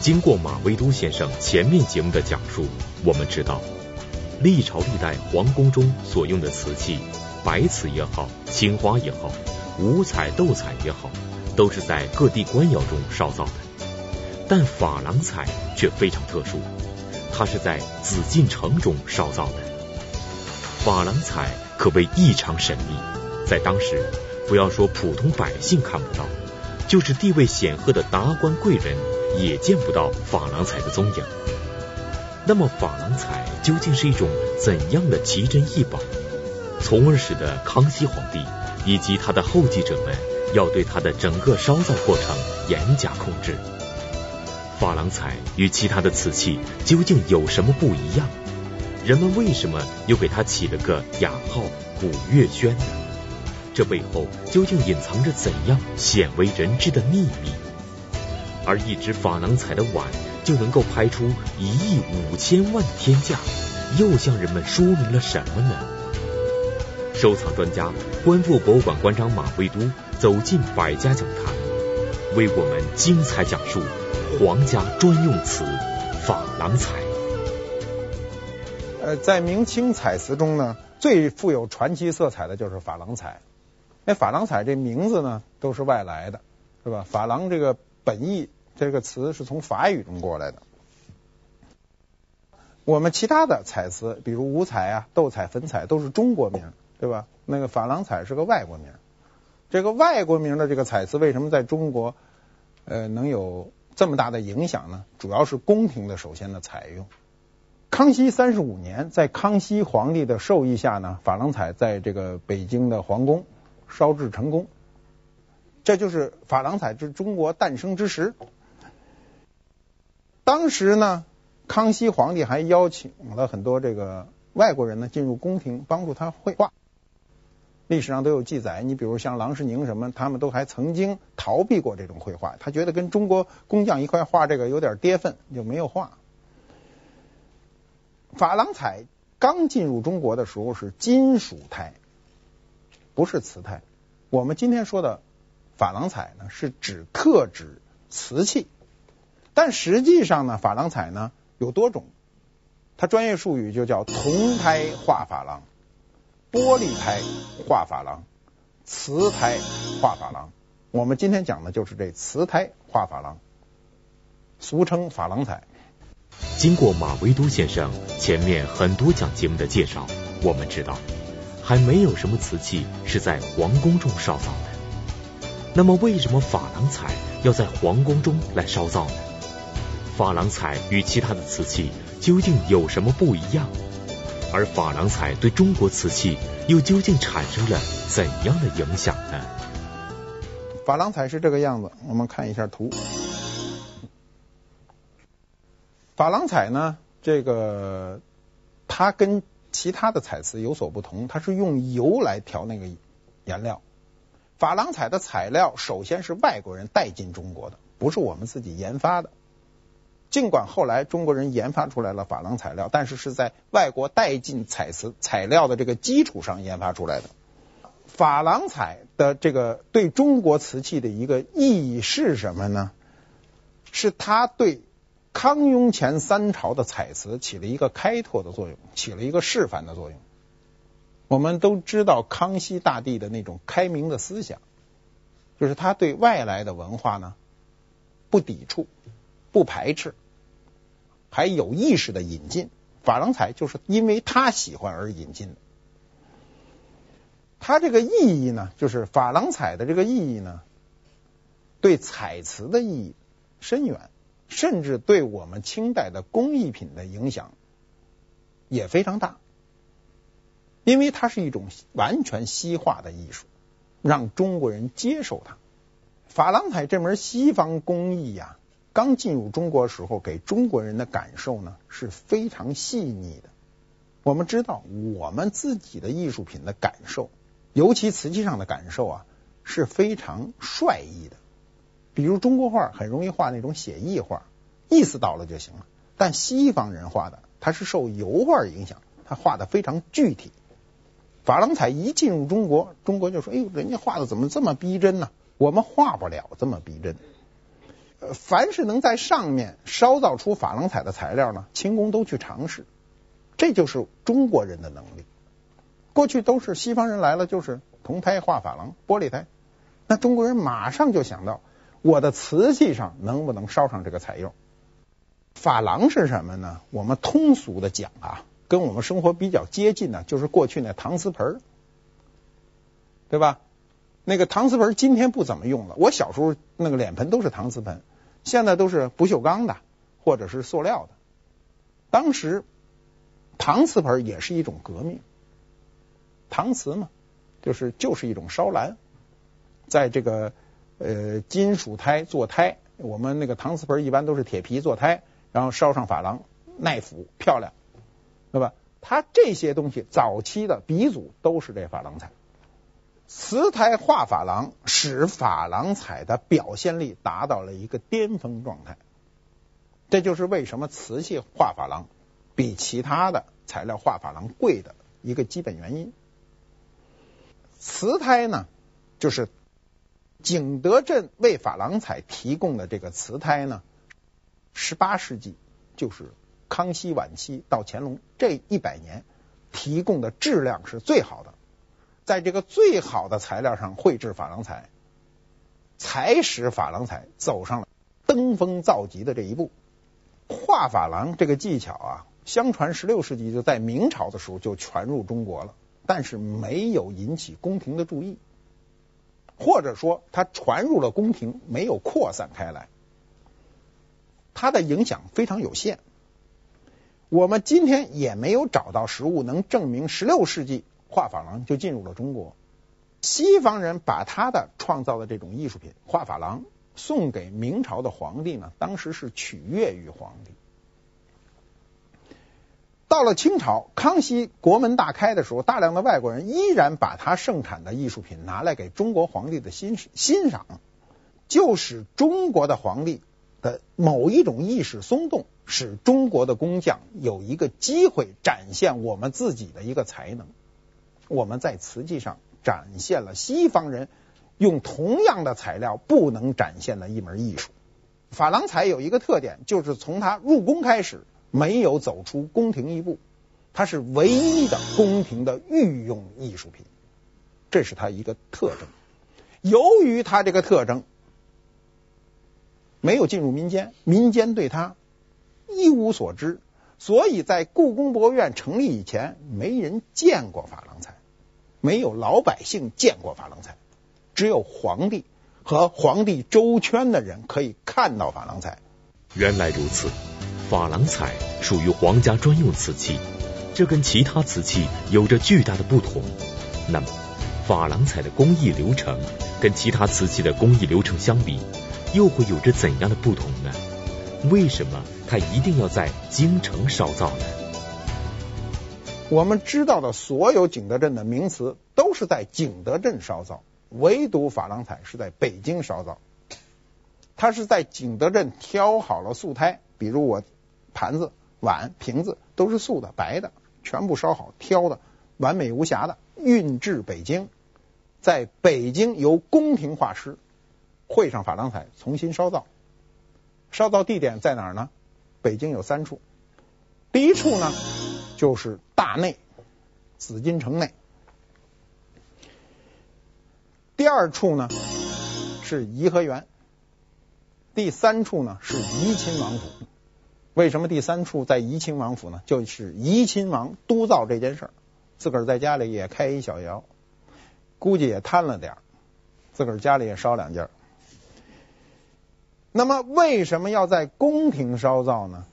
经过马未都先生前面节目的讲述，我们知道，历朝历代皇宫中所用的瓷器，白瓷也好，青花也好，五彩斗彩也好，都是在各地官窑中烧造的。但珐琅彩却非常特殊，它是在紫禁城中烧造的。珐琅彩可谓异常神秘，在当时，不要说普通百姓看不到，就是地位显赫的达官贵人也见不到珐琅彩的踪影。那么，珐琅彩究竟是一种怎样的奇珍异宝？从而使得康熙皇帝以及他的后继者们要对它的整个烧造过程严加控制。珐琅彩与其他的瓷器究竟有什么不一样？人们为什么又给它起了个雅号“古月轩”呢？这背后究竟隐藏着怎样鲜为人知的秘密？而一只珐琅彩的碗就能够拍出一亿五千万天价，又向人们说明了什么呢？收藏专家、观复博物馆馆长马未都走进百家讲坛，为我们精彩讲述。皇家专用瓷珐琅彩。呃，在明清彩瓷中呢，最富有传奇色彩的就是珐琅彩。那珐琅彩这名字呢，都是外来的，是吧？珐琅这个本意这个词是从法语中过来的。我们其他的彩瓷，比如五彩啊、斗彩、粉彩，都是中国名，对吧？那个珐琅彩是个外国名。这个外国名的这个彩瓷，为什么在中国呃能有？这么大的影响呢，主要是宫廷的首先的采用。康熙三十五年，在康熙皇帝的授意下呢，珐琅彩在这个北京的皇宫烧制成功，这就是珐琅彩之中国诞生之时。当时呢，康熙皇帝还邀请了很多这个外国人呢进入宫廷，帮助他绘画。历史上都有记载，你比如像郎世宁什么，他们都还曾经逃避过这种绘画，他觉得跟中国工匠一块画这个有点跌份，就没有画。珐琅彩刚进入中国的时候是金属胎，不是瓷胎。我们今天说的珐琅彩呢，是指刻指瓷器，但实际上呢，珐琅彩呢有多种，它专业术语就叫铜胎画珐琅。玻璃胎画珐琅，瓷胎画珐琅。我们今天讲的就是这瓷胎画珐琅，俗称珐琅彩。经过马维都先生前面很多讲节目的介绍，我们知道还没有什么瓷器是在皇宫中烧造的。那么，为什么珐琅彩要在皇宫中来烧造呢？珐琅彩与其他的瓷器究竟有什么不一样？而珐琅彩对中国瓷器又究竟产生了怎样的影响呢？珐琅彩是这个样子，我们看一下图。珐琅彩呢，这个它跟其他的彩瓷有所不同，它是用油来调那个颜料。珐琅彩的材料首先是外国人带进中国的，不是我们自己研发的。尽管后来中国人研发出来了珐琅材料，但是是在外国带进彩瓷材料的这个基础上研发出来的。珐琅彩的这个对中国瓷器的一个意义是什么呢？是它对康雍乾三朝的彩瓷起了一个开拓的作用，起了一个示范的作用。我们都知道康熙大帝的那种开明的思想，就是他对外来的文化呢不抵触。不排斥，还有意识的引进珐琅彩，就是因为他喜欢而引进的。它这个意义呢，就是珐琅彩的这个意义呢，对彩瓷的意义深远，甚至对我们清代的工艺品的影响也非常大。因为它是一种完全西化的艺术，让中国人接受它。珐琅彩这门西方工艺呀。刚进入中国时候，给中国人的感受呢是非常细腻的。我们知道，我们自己的艺术品的感受，尤其瓷器上的感受啊，是非常率意的。比如中国画很容易画那种写意画，意思到了就行了。但西方人画的，他是受油画影响，他画的非常具体。珐琅彩一进入中国，中国就说：“哎呦，人家画的怎么这么逼真呢？我们画不了这么逼真。”呃，凡是能在上面烧造出珐琅彩的材料呢，清宫都去尝试，这就是中国人的能力。过去都是西方人来了，就是铜胎画珐琅、玻璃胎，那中国人马上就想到，我的瓷器上能不能烧上这个彩釉？珐琅是什么呢？我们通俗的讲啊，跟我们生活比较接近的，就是过去那搪瓷盆，对吧？那个搪瓷盆今天不怎么用了，我小时候那个脸盆都是搪瓷盆。现在都是不锈钢的，或者是塑料的。当时搪瓷盆也是一种革命，搪瓷嘛，就是就是一种烧蓝，在这个呃金属胎做胎，我们那个搪瓷盆一般都是铁皮做胎，然后烧上珐琅，耐腐漂亮，对吧？它这些东西早期的鼻祖都是这珐琅彩。瓷胎画珐琅，使珐琅彩的表现力达到了一个巅峰状态。这就是为什么瓷器画珐琅比其他的材料画珐琅贵的一个基本原因。瓷胎呢，就是景德镇为珐琅彩提供的这个瓷胎呢，十八世纪就是康熙晚期到乾隆这一百年提供的质量是最好的。在这个最好的材料上绘制珐琅彩，才使珐琅彩走上了登峰造极的这一步。画珐琅这个技巧啊，相传十六世纪就在明朝的时候就传入中国了，但是没有引起宫廷的注意，或者说它传入了宫廷，没有扩散开来，它的影响非常有限。我们今天也没有找到实物能证明十六世纪。画珐琅就进入了中国，西方人把他的创造的这种艺术品画珐琅送给明朝的皇帝呢，当时是取悦于皇帝。到了清朝，康熙国门大开的时候，大量的外国人依然把他盛产的艺术品拿来给中国皇帝的欣欣赏，就使中国的皇帝的某一种意识松动，使中国的工匠有一个机会展现我们自己的一个才能。我们在瓷器上展现了西方人用同样的材料不能展现的一门艺术。珐琅彩有一个特点，就是从它入宫开始没有走出宫廷一步，它是唯一的宫廷的御用艺术品，这是它一个特征。由于它这个特征没有进入民间，民间对它一无所知，所以在故宫博物院成立以前，没人见过珐琅彩。没有老百姓见过珐琅彩，只有皇帝和皇帝周圈的人可以看到珐琅彩。原来如此，珐琅彩属于皇家专用瓷器，这跟其他瓷器有着巨大的不同。那么，珐琅彩的工艺流程跟其他瓷器的工艺流程相比，又会有着怎样的不同呢？为什么它一定要在京城烧造呢？我们知道的所有景德镇的名瓷都是在景德镇烧造，唯独珐琅彩是在北京烧造。它是在景德镇挑好了素胎，比如我盘子、碗、瓶子都是素的、白的，全部烧好、挑的完美无瑕的，运至北京，在北京由宫廷画师绘上珐琅彩，重新烧造。烧造地点在哪儿呢？北京有三处，第一处呢，就是大内紫禁城内，第二处呢是颐和园，第三处呢是怡亲王府。为什么第三处在怡亲王府呢？就是怡亲王督造这件事儿，自个儿在家里也开一小窑，估计也贪了点儿，自个儿家里也烧两件。那么为什么要在宫廷烧造呢？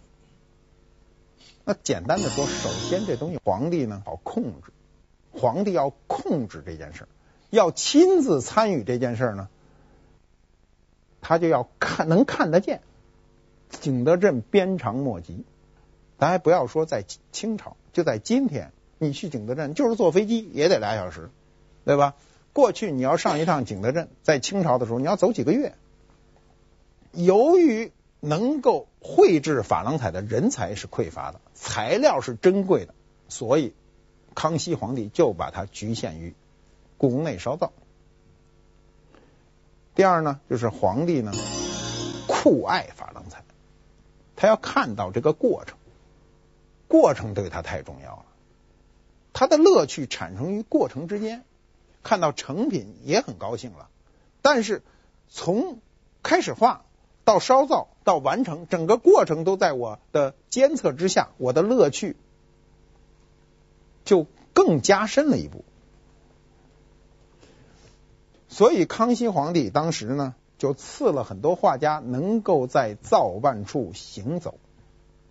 那简单的说，首先这东西皇帝呢好控制，皇帝要控制这件事儿，要亲自参与这件事儿呢，他就要看能看得见。景德镇鞭长莫及，咱还不要说在清朝，就在今天，你去景德镇就是坐飞机也得俩小时，对吧？过去你要上一趟景德镇，在清朝的时候你要走几个月，由于。能够绘制珐琅彩的人才是匮乏的，材料是珍贵的，所以康熙皇帝就把它局限于故宫内烧造。第二呢，就是皇帝呢，酷爱珐琅彩，他要看到这个过程，过程对他太重要了。他的乐趣产生于过程之间，看到成品也很高兴了。但是从开始画到烧造到完成，整个过程都在我的监测之下，我的乐趣就更加深了一步。所以康熙皇帝当时呢，就赐了很多画家能够在造办处行走，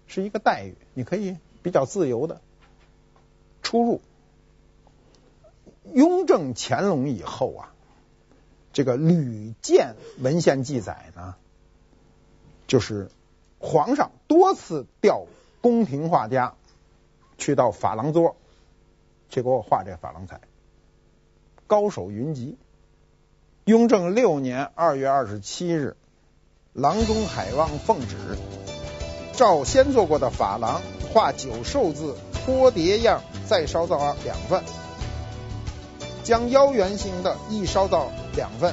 是一个待遇，你可以比较自由的。出入，雍正、乾隆以后啊，这个屡见文献记载呢，就是皇上多次调宫廷画家去到珐琅桌去给我画这个珐琅彩，高手云集。雍正六年二月二十七日，郎中海望奉旨，照先做过的珐琅画九寿字托叠样。再烧造两份，将腰圆形的亦烧造两份。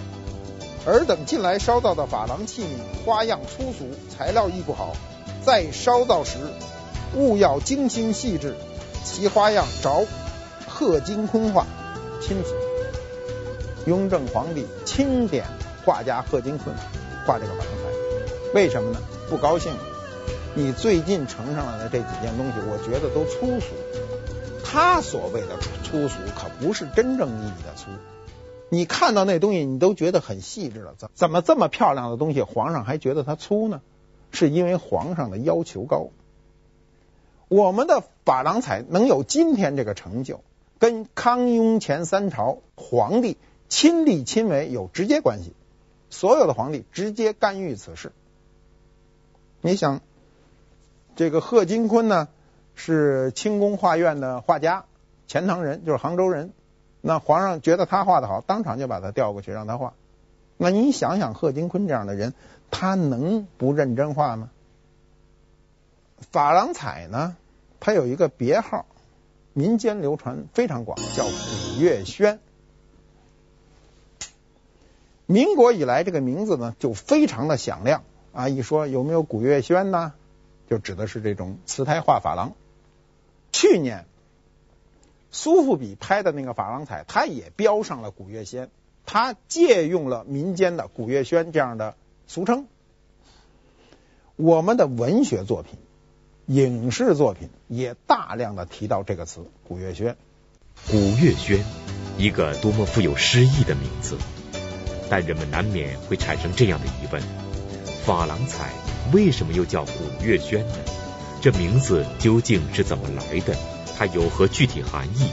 尔等近来烧造的珐琅器皿花样粗俗，材料亦不好，再烧造时务要精心细致。其花样着贺金坤画，亲自。雍正皇帝钦点画家贺金坤画这个珐琅彩，为什么呢？不高兴，你最近呈上来的这几件东西，我觉得都粗俗。他所谓的粗俗，可不是真正意义的粗。你看到那东西，你都觉得很细致了。怎怎么这么漂亮的东西，皇上还觉得它粗呢？是因为皇上的要求高。我们的珐琅彩能有今天这个成就，跟康雍乾三朝皇帝亲力亲为有直接关系。所有的皇帝直接干预此事。你想，这个贺金坤呢？是清宫画院的画家，钱塘人，就是杭州人。那皇上觉得他画的好，当场就把他调过去让他画。那你想想，贺金坤这样的人，他能不认真画吗？珐琅彩呢，它有一个别号，民间流传非常广，叫古月轩。民国以来，这个名字呢就非常的响亮啊！一说有没有古月轩呢，就指的是这种瓷胎画珐琅。去年苏富比拍的那个珐琅彩，他也标上了古月轩，他借用了民间的古月轩这样的俗称。我们的文学作品、影视作品也大量的提到这个词“古月轩”。古月轩，一个多么富有诗意的名字，但人们难免会产生这样的疑问：珐琅彩为什么又叫古月轩呢？这名字究竟是怎么来的？它有何具体含义？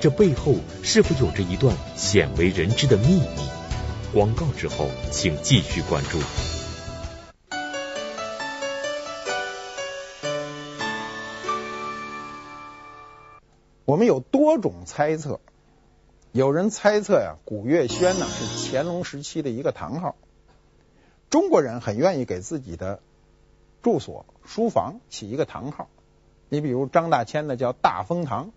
这背后是否有着一段鲜为人知的秘密？广告之后，请继续关注。我们有多种猜测，有人猜测呀，古月轩呢是乾隆时期的一个堂号。中国人很愿意给自己的。住所、书房起一个堂号，你比如张大千的叫大风堂，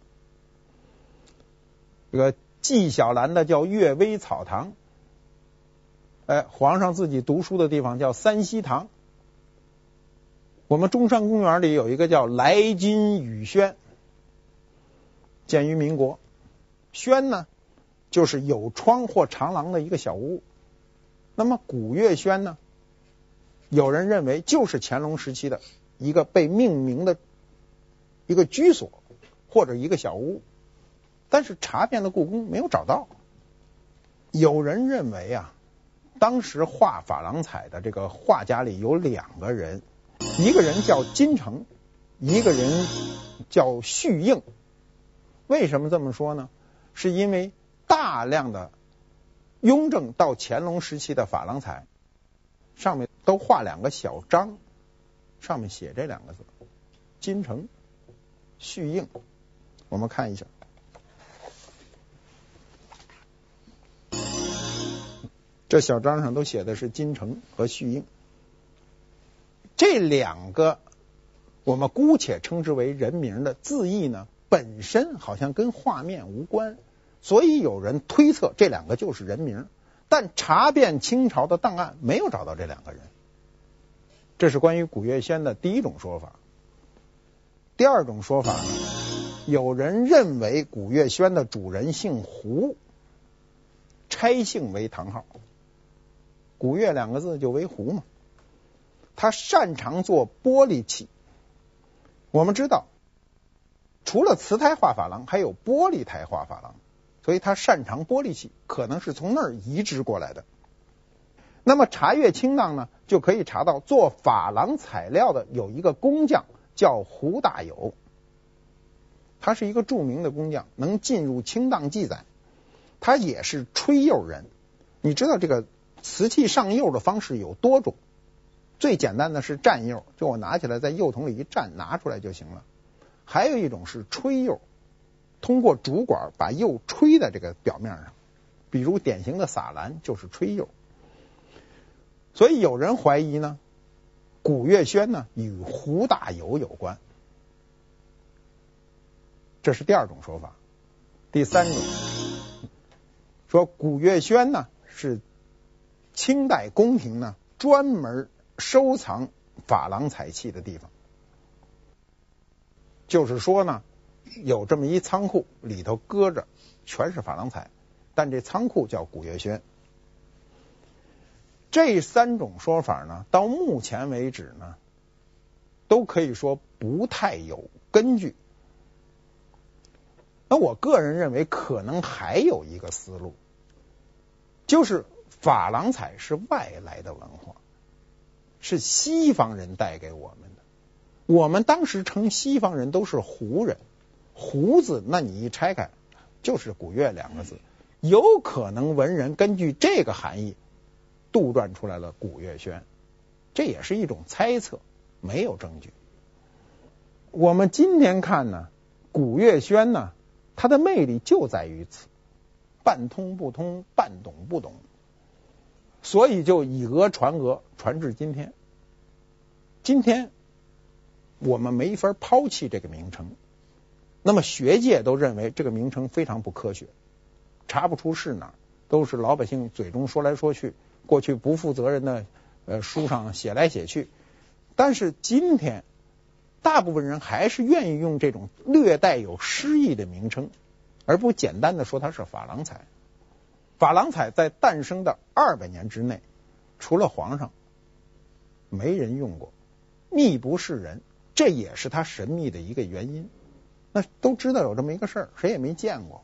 这个纪晓岚的叫阅微草堂，哎，皇上自己读书的地方叫三希堂。我们中山公园里有一个叫来津雨轩，建于民国。轩呢，就是有窗或长廊的一个小屋。那么古月轩呢？有人认为就是乾隆时期的一个被命名的一个居所或者一个小屋，但是查遍了故宫没有找到。有人认为啊，当时画珐琅彩的这个画家里有两个人，一个人叫金城，一个人叫旭应。为什么这么说呢？是因为大量的雍正到乾隆时期的珐琅彩上面。都画两个小章，上面写这两个字：金城、旭应。我们看一下，这小章上都写的是金城和旭应。这两个我们姑且称之为人名的字义呢，本身好像跟画面无关，所以有人推测这两个就是人名。但查遍清朝的档案，没有找到这两个人。这是关于古月轩的第一种说法。第二种说法呢，有人认为古月轩的主人姓胡，拆姓为唐号，古月两个字就为胡嘛。他擅长做玻璃器。我们知道，除了瓷胎画珐琅，还有玻璃胎画珐琅，所以他擅长玻璃器，可能是从那儿移植过来的。那么查阅清档呢，就可以查到做珐琅彩料的有一个工匠叫胡大友，他是一个著名的工匠，能进入清档记载。他也是吹釉人。你知道这个瓷器上釉的方式有多种？最简单的是蘸釉，就我拿起来在釉桶里一蘸，拿出来就行了。还有一种是吹釉，通过竹管把釉吹在这个表面上，比如典型的洒蓝就是吹釉。所以有人怀疑呢，古月轩呢与胡大有有关，这是第二种说法。第三种说古月轩呢是清代宫廷呢专门。收藏珐琅彩器的地方，就是说呢，有这么一仓库，里头搁着全是珐琅彩，但这仓库叫古月轩。这三种说法呢，到目前为止呢，都可以说不太有根据。那我个人认为，可能还有一个思路，就是珐琅彩是外来的文化。是西方人带给我们的。我们当时称西方人都是胡人，胡字，那你一拆开就是古月两个字。有可能文人根据这个含义杜撰出来了古月轩，这也是一种猜测，没有证据。我们今天看呢，古月轩呢，它的魅力就在于此，半通不通，半懂不懂。所以就以讹传讹，传至今天。今天我们没法抛弃这个名称，那么学界都认为这个名称非常不科学，查不出是哪儿，都是老百姓嘴中说来说去，过去不负责任的呃书上写来写去。但是今天，大部分人还是愿意用这种略带有诗意的名称，而不简单的说它是珐琅彩。珐琅彩在诞生的二百年之内，除了皇上，没人用过，秘不示人，这也是它神秘的一个原因。那都知道有这么一个事儿，谁也没见过。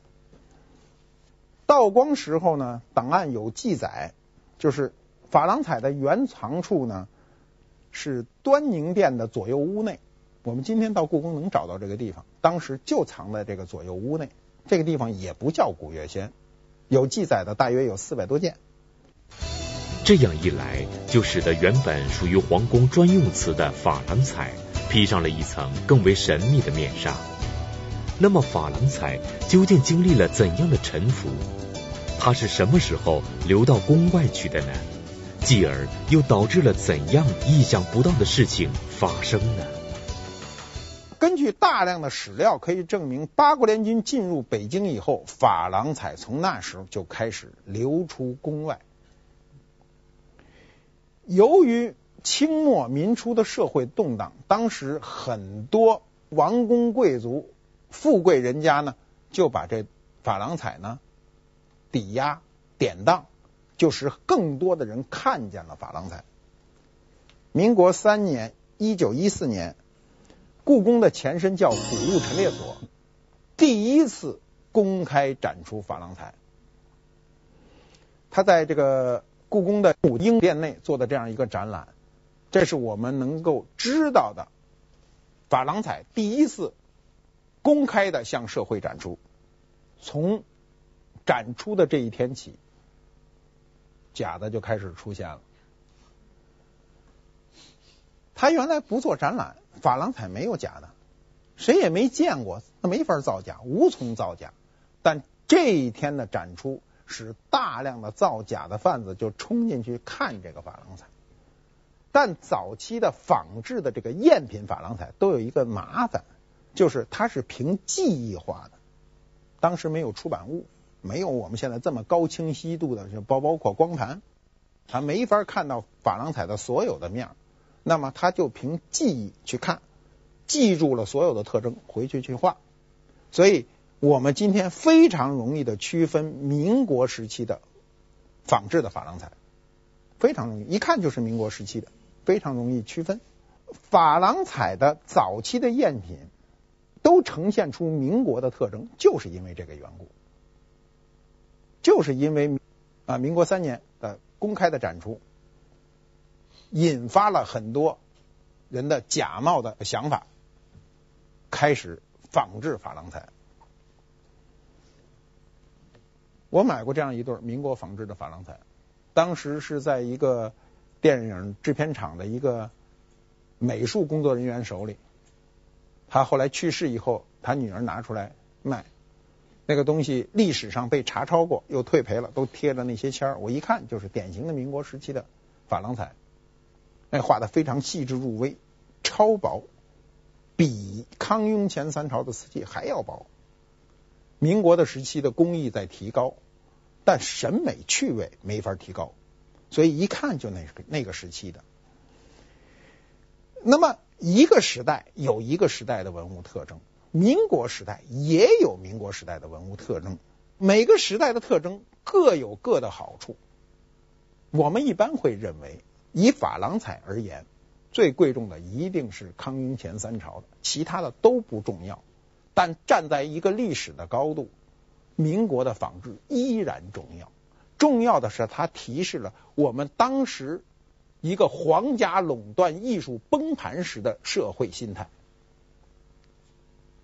道光时候呢，档案有记载，就是珐琅彩的原藏处呢是端宁殿的左右屋内。我们今天到故宫能找到这个地方，当时就藏在这个左右屋内。这个地方也不叫古月轩。有记载的大约有四百多件，这样一来，就使得原本属于皇宫专用瓷的珐琅彩披上了一层更为神秘的面纱。那么，珐琅彩究竟经历了怎样的沉浮？它是什么时候流到宫外去的呢？继而又导致了怎样意想不到的事情发生呢？根据大量的史料可以证明，八国联军进入北京以后，珐琅彩从那时候就开始流出宫外。由于清末民初的社会动荡，当时很多王公贵族、富贵人家呢，就把这珐琅彩呢抵押典当，就使更多的人看见了珐琅彩。民国三年，一九一四年。故宫的前身叫古物陈列所，第一次公开展出珐琅彩。他在这个故宫的武英殿内做的这样一个展览，这是我们能够知道的珐琅彩第一次公开的向社会展出。从展出的这一天起，假的就开始出现了。他原来不做展览。珐琅彩没有假的，谁也没见过，那没法造假，无从造假。但这一天的展出，使大量的造假的贩子就冲进去看这个珐琅彩。但早期的仿制的这个赝品珐琅彩都有一个麻烦，就是它是凭记忆画的，当时没有出版物，没有我们现在这么高清晰度的，就包包括光盘，它没法看到珐琅彩的所有的面。那么他就凭记忆去看，记住了所有的特征，回去去画。所以我们今天非常容易的区分民国时期的仿制的珐琅彩，非常容易，一看就是民国时期的，非常容易区分。珐琅彩的早期的赝品都呈现出民国的特征，就是因为这个缘故，就是因为啊，民国三年的公开的展出，引发了很多人的假冒的想法，开始仿制珐琅彩。我买过这样一对民国仿制的珐琅彩，当时是在一个电影制片厂的一个。美术工作人员手里，他后来去世以后，他女儿拿出来卖，那个东西历史上被查抄过，又退赔了，都贴着那些签儿。我一看就是典型的民国时期的珐琅彩，那画的非常细致入微，超薄，比康雍乾三朝的瓷器还要薄。民国的时期的工艺在提高，但审美趣味没法提高，所以一看就那个那个时期的。那么，一个时代有一个时代的文物特征，民国时代也有民国时代的文物特征，每个时代的特征各有各的好处。我们一般会认为，以珐琅彩而言，最贵重的一定是康雍乾三朝的，其他的都不重要。但站在一个历史的高度，民国的仿制依然重要。重要的是，它提示了我们当时。一个皇家垄断艺术崩盘时的社会心态，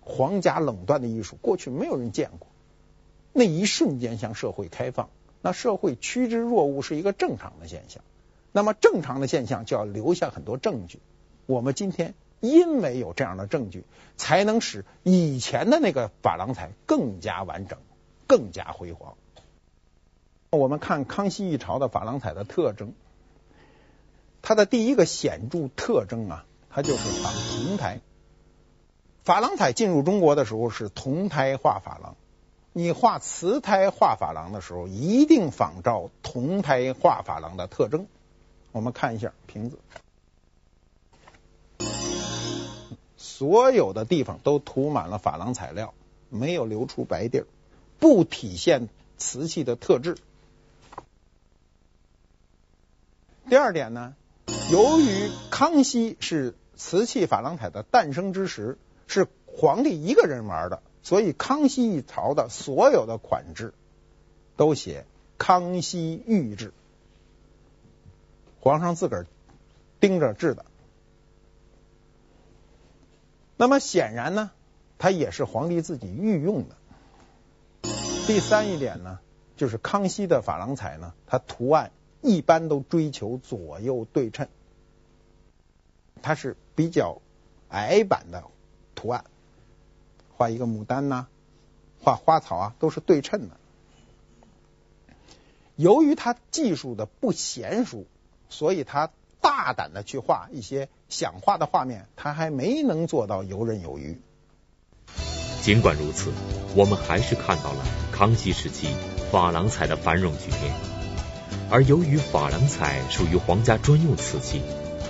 皇家垄断的艺术过去没有人见过，那一瞬间向社会开放，那社会趋之若鹜是一个正常的现象。那么正常的现象就要留下很多证据。我们今天因为有这样的证据，才能使以前的那个珐琅彩更加完整、更加辉煌。我们看康熙一朝的珐琅彩的特征。它的第一个显著特征啊，它就是仿铜胎。珐琅彩进入中国的时候是铜胎画珐琅，你画瓷胎画珐琅的时候，一定仿照铜胎画珐琅的特征。我们看一下瓶子，所有的地方都涂满了珐琅彩料，没有留出白地儿，不体现瓷器的特质。第二点呢？由于康熙是瓷器珐琅彩的诞生之时，是皇帝一个人玩的，所以康熙一朝的所有的款制都写“康熙御制”，皇上自个儿盯着制的。那么显然呢，它也是皇帝自己御用的。第三一点呢，就是康熙的珐琅彩呢，它图案。一般都追求左右对称，它是比较矮版的图案，画一个牡丹呐、画花草啊，都是对称的。由于他技术的不娴熟，所以他大胆的去画一些想画的画面，他还没能做到游刃有余。尽管如此，我们还是看到了康熙时期珐琅彩的繁荣局面。而由于珐琅彩属于皇家专用瓷器，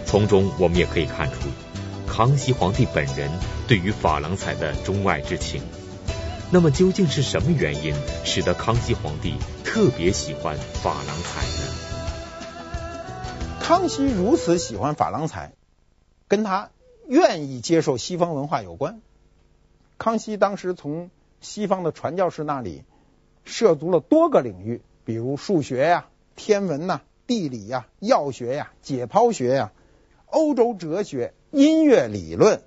从中我们也可以看出康熙皇帝本人对于珐琅彩的钟爱之情。那么究竟是什么原因使得康熙皇帝特别喜欢珐琅彩呢？康熙如此喜欢珐琅彩，跟他愿意接受西方文化有关。康熙当时从西方的传教士那里涉足了多个领域，比如数学呀。天文呐、地理呀、药学呀、解剖学呀、欧洲哲学、音乐理论、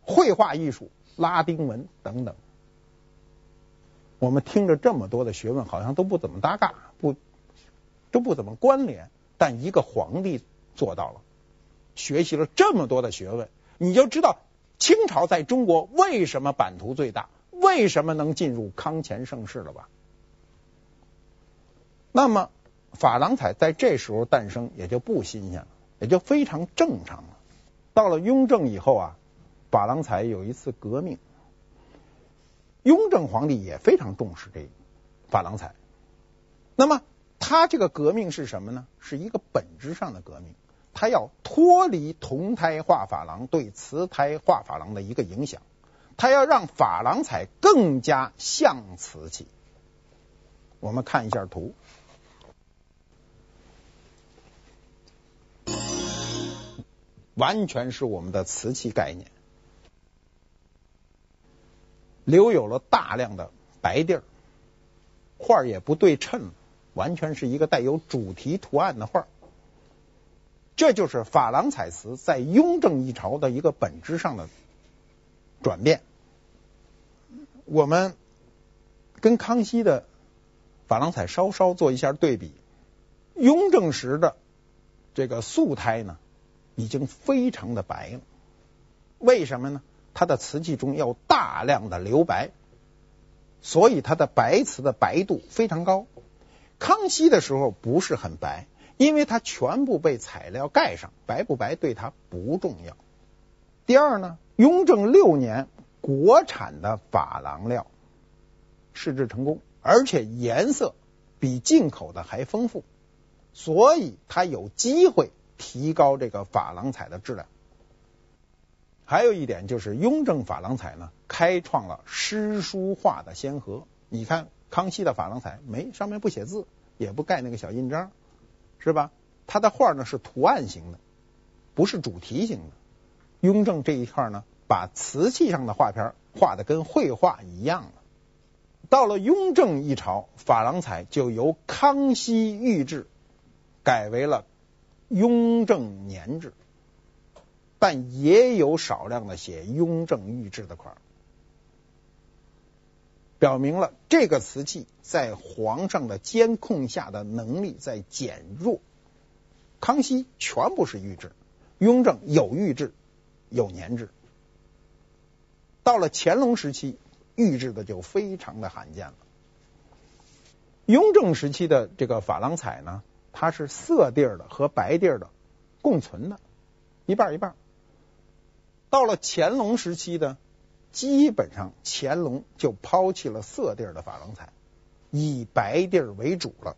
绘画艺术、拉丁文等等。我们听着这么多的学问，好像都不怎么搭嘎，不都不怎么关联。但一个皇帝做到了，学习了这么多的学问，你就知道清朝在中国为什么版图最大，为什么能进入康乾盛世了吧？那么，珐琅彩在这时候诞生也就不新鲜了，也就非常正常了。到了雍正以后啊，珐琅彩有一次革命，雍正皇帝也非常重视这珐琅彩。那么，他这个革命是什么呢？是一个本质上的革命，他要脱离铜胎画珐琅对瓷胎画珐琅的一个影响，他要让珐琅彩更加像瓷器。我们看一下图，完全是我们的瓷器概念，留有了大量的白地儿，画也不对称，完全是一个带有主题图案的画。这就是珐琅彩瓷在雍正一朝的一个本质上的转变。我们跟康熙的。珐琅彩稍稍做一下对比，雍正时的这个素胎呢，已经非常的白了。为什么呢？它的瓷器中要大量的留白，所以它的白瓷的白度非常高。康熙的时候不是很白，因为它全部被材料盖上，白不白对它不重要。第二呢，雍正六年国产的珐琅料试制成功。而且颜色比进口的还丰富，所以它有机会提高这个珐琅彩的质量。还有一点就是雍正珐琅彩呢，开创了诗书画的先河。你看康熙的珐琅彩没上面不写字，也不盖那个小印章，是吧？他的画呢是图案型的，不是主题型的。雍正这一块呢，把瓷器上的画片画的跟绘画一样了。到了雍正一朝，珐琅彩就由康熙御制改为了雍正年制，但也有少量的写雍正御制的款，表明了这个瓷器在皇上的监控下的能力在减弱。康熙全部是御制，雍正有御制有年制。到了乾隆时期。御制的就非常的罕见了。雍正时期的这个珐琅彩呢，它是色地儿的和白地儿的共存的，一半一半。到了乾隆时期呢，基本上乾隆就抛弃了色地儿的珐琅彩，以白地儿为主了。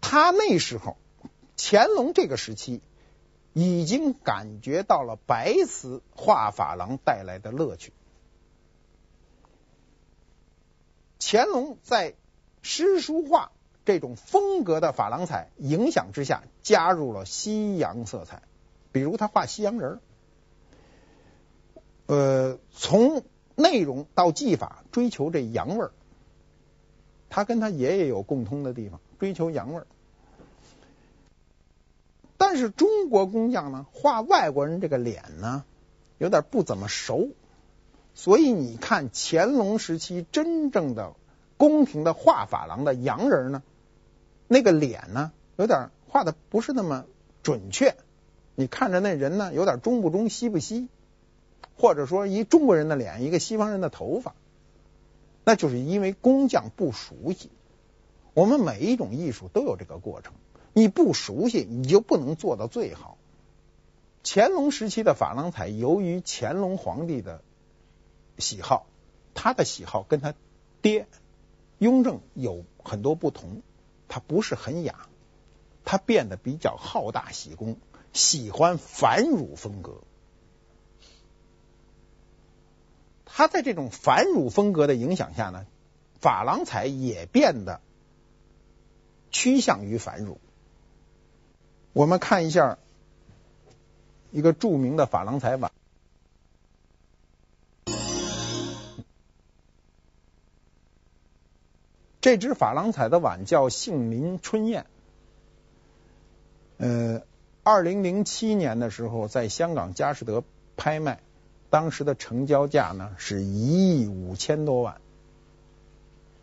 他那时候，乾隆这个时期已经感觉到了白瓷画珐琅带来的乐趣。乾隆在诗书画这种风格的珐琅彩影响之下，加入了西洋色彩，比如他画西洋人儿，呃，从内容到技法追求这洋味儿，他跟他爷爷有共通的地方，追求洋味儿。但是中国工匠呢，画外国人这个脸呢，有点不怎么熟。所以你看，乾隆时期真正的宫廷的画珐琅的洋人呢，那个脸呢，有点画的不是那么准确。你看着那人呢，有点中不中西不西，或者说一中国人的脸，一个西方人的头发，那就是因为工匠不熟悉。我们每一种艺术都有这个过程，你不熟悉，你就不能做到最好。乾隆时期的珐琅彩，由于乾隆皇帝的喜好，他的喜好跟他爹雍正有很多不同，他不是很雅，他变得比较好大喜功，喜欢繁儒风格。他在这种繁儒风格的影响下呢，珐琅彩也变得趋向于繁縟。我们看一下一个著名的珐琅彩碗。这只珐琅彩的碗叫杏林春宴。呃，二零零七年的时候，在香港佳士得拍卖，当时的成交价呢是一亿五千多万，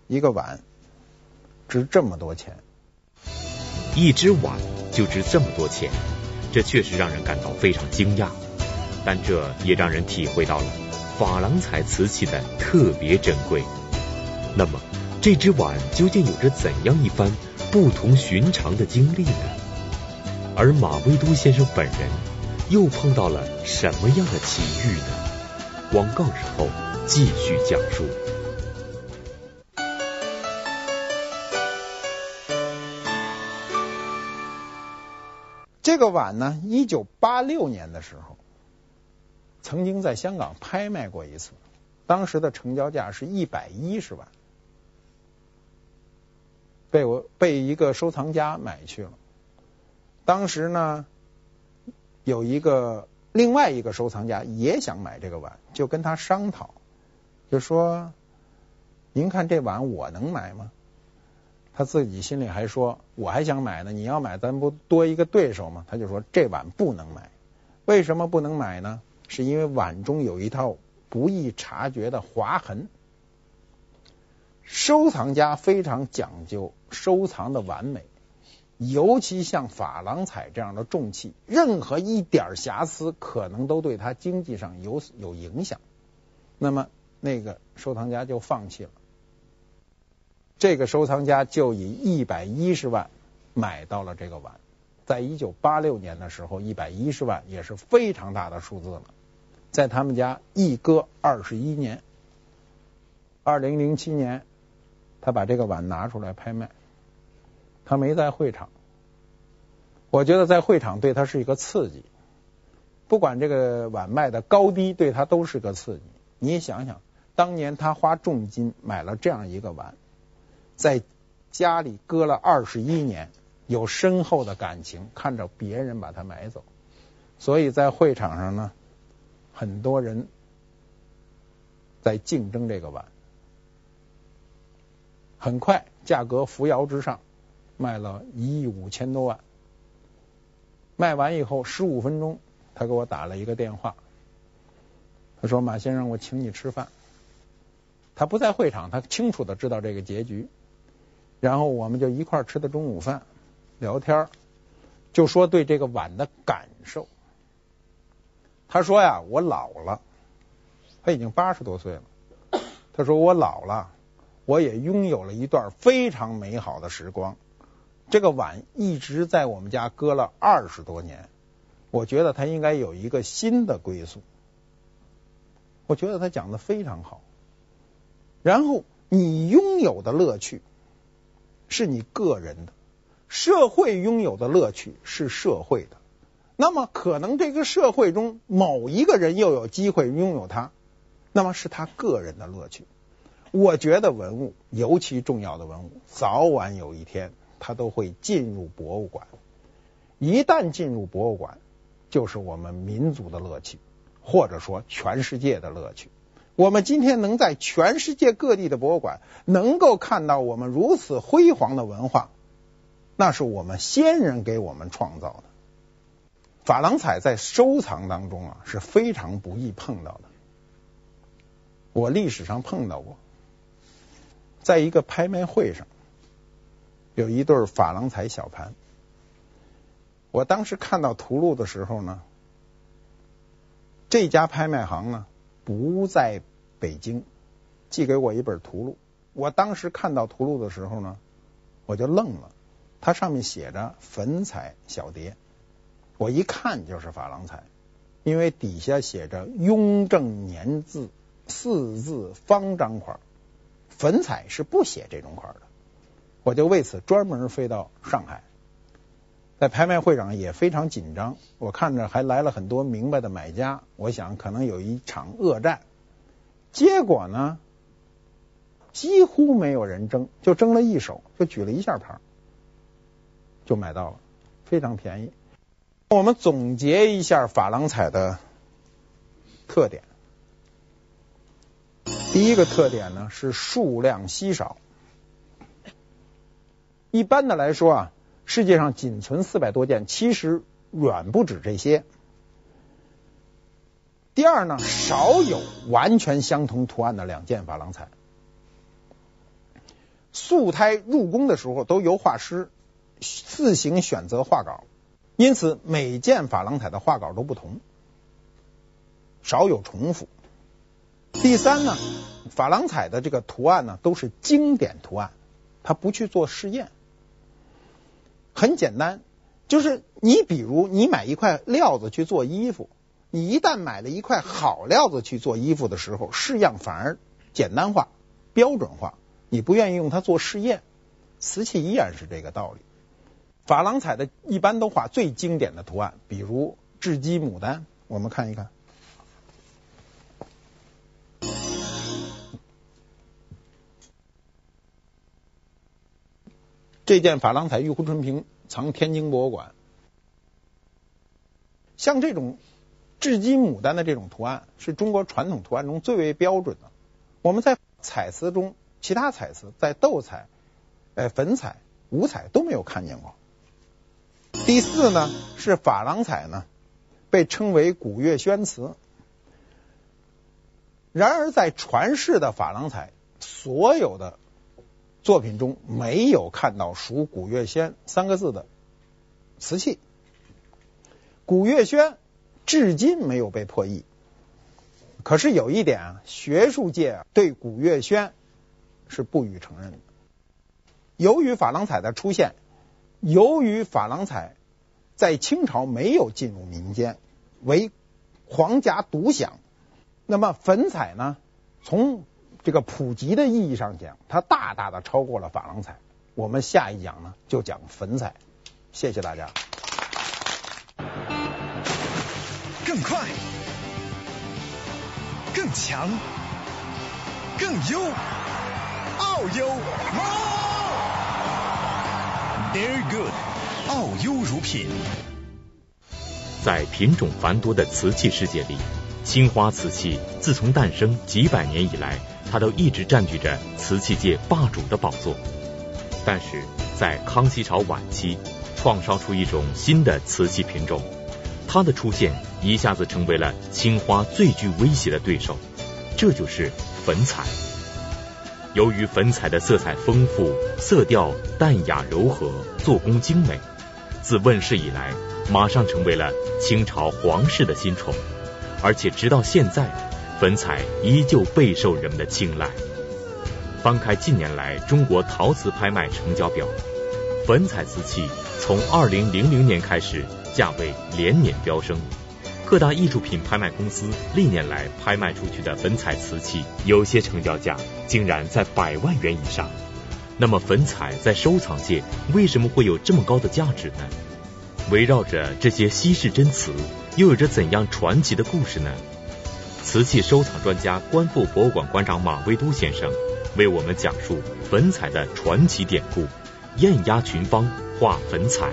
一个碗值这么多钱，一只碗就值这么多钱，这确实让人感到非常惊讶，但这也让人体会到了珐琅彩瓷器的特别珍贵。那么。这只碗究竟有着怎样一番不同寻常的经历呢？而马未都先生本人又碰到了什么样的奇遇呢？广告之后继续讲述。这个碗呢，一九八六年的时候，曾经在香港拍卖过一次，当时的成交价是一百一十万，被我被一个收藏家买去了。当时呢，有一个另外一个收藏家也想买这个碗，就跟他商讨，就说：“您看这碗我能买吗？”他自己心里还说：“我还想买呢，你要买，咱不多一个对手吗？”他就说：“这碗不能买，为什么不能买呢？是因为碗中有一套不易察觉的划痕。收藏家非常讲究收藏的完美，尤其像珐琅彩这样的重器，任何一点瑕疵可能都对他经济上有有影响。那么那个收藏家就放弃了。”这个收藏家就以一百一十万买到了这个碗，在一九八六年的时候，一百一十万也是非常大的数字了。在他们家一搁二十一年，二零零七年，他把这个碗拿出来拍卖，他没在会场。我觉得在会场对他是一个刺激，不管这个碗卖的高低，对他都是个刺激。你想想，当年他花重金买了这样一个碗。在家里搁了二十一年，有深厚的感情，看着别人把它买走，所以在会场上呢，很多人在竞争这个碗，很快价格扶摇直上，卖了一亿五千多万。卖完以后十五分钟，他给我打了一个电话，他说：“马先生，我请你吃饭。”他不在会场，他清楚的知道这个结局。然后我们就一块吃的中午饭，聊天，就说对这个碗的感受。他说呀，我老了，他已经八十多岁了。他说我老了，我也拥有了一段非常美好的时光。这个碗一直在我们家搁了二十多年，我觉得它应该有一个新的归宿。我觉得他讲的非常好。然后你拥有的乐趣。是你个人的，社会拥有的乐趣是社会的。那么，可能这个社会中某一个人又有机会拥有它，那么是他个人的乐趣。我觉得文物，尤其重要的文物，早晚有一天它都会进入博物馆。一旦进入博物馆，就是我们民族的乐趣，或者说全世界的乐趣。我们今天能在全世界各地的博物馆能够看到我们如此辉煌的文化，那是我们先人给我们创造的。珐琅彩在收藏当中啊是非常不易碰到的。我历史上碰到过，在一个拍卖会上，有一对珐琅彩小盘。我当时看到图录的时候呢，这家拍卖行呢。不在北京，寄给我一本图录。我当时看到图录的时候呢，我就愣了。它上面写着粉彩小碟，我一看就是珐琅彩，因为底下写着“雍正年字”四字方章块，粉彩是不写这种款的。我就为此专门飞到上海。在拍卖会上也非常紧张，我看着还来了很多明白的买家，我想可能有一场恶战。结果呢，几乎没有人争，就争了一手，就举了一下牌，就买到了，非常便宜。我们总结一下珐琅彩的特点，第一个特点呢是数量稀少，一般的来说啊。世界上仅存四百多件，其实远不止这些。第二呢，少有完全相同图案的两件珐琅彩。素胎入宫的时候都由画师自行选择画稿，因此每件珐琅彩的画稿都不同，少有重复。第三呢，珐琅彩的这个图案呢都是经典图案，它不去做试验。很简单，就是你比如你买一块料子去做衣服，你一旦买了一块好料子去做衣服的时候，式样反而简单化、标准化，你不愿意用它做试验。瓷器依然是这个道理。珐琅彩的一般都画最经典的图案，比如雉鸡牡丹，我们看一看。这件珐琅彩玉壶春瓶藏天津博物馆。像这种雉鸡牡丹的这种图案，是中国传统图案中最为标准的。我们在彩瓷中，其他彩瓷在斗彩、呃粉彩、五彩都没有看见过。第四呢，是珐琅彩呢，被称为古月轩瓷。然而，在传世的珐琅彩所有的作品中，没有看到属古月轩三个字的瓷器。古月轩至今没有被破译。可是有一点啊，学术界对古月轩是不予承认的。由于珐琅彩的出现，由于珐琅彩在清朝没有进入民间，为皇家独享，那么粉彩呢，从这个普及的意义上讲，它大大的超过了珐琅彩。我们下一讲呢，就讲粉彩。谢谢大家。更快，更强，更优，奥优猫，Very good，奥优乳品。在品种繁多的瓷器世界里，青花瓷器自从诞生几百年以来，它都一直占据着瓷器界霸主的宝座。但是在康熙朝晚期，创烧出一种新的瓷器品种，它的出现一下子成为了青花最具威胁的对手，这就是粉彩。由于粉彩的色彩丰富、色调淡雅柔和、做工精美，自问世以来，马上成为了清朝皇室的新宠，而且直到现在。粉彩依旧备受人们的青睐。翻开近年来中国陶瓷拍卖成交表，粉彩瓷器从二零零零年开始价位连年飙升。各大艺术品拍卖公司历年来拍卖出去的粉彩瓷器，有些成交价竟然在百万元以上。那么粉彩在收藏界为什么会有这么高的价值呢？围绕着这些稀世珍瓷，又有着怎样传奇的故事呢？瓷器收藏专家、观复博物馆馆长马未都先生为我们讲述粉彩的传奇典故：艳压群芳，画粉彩。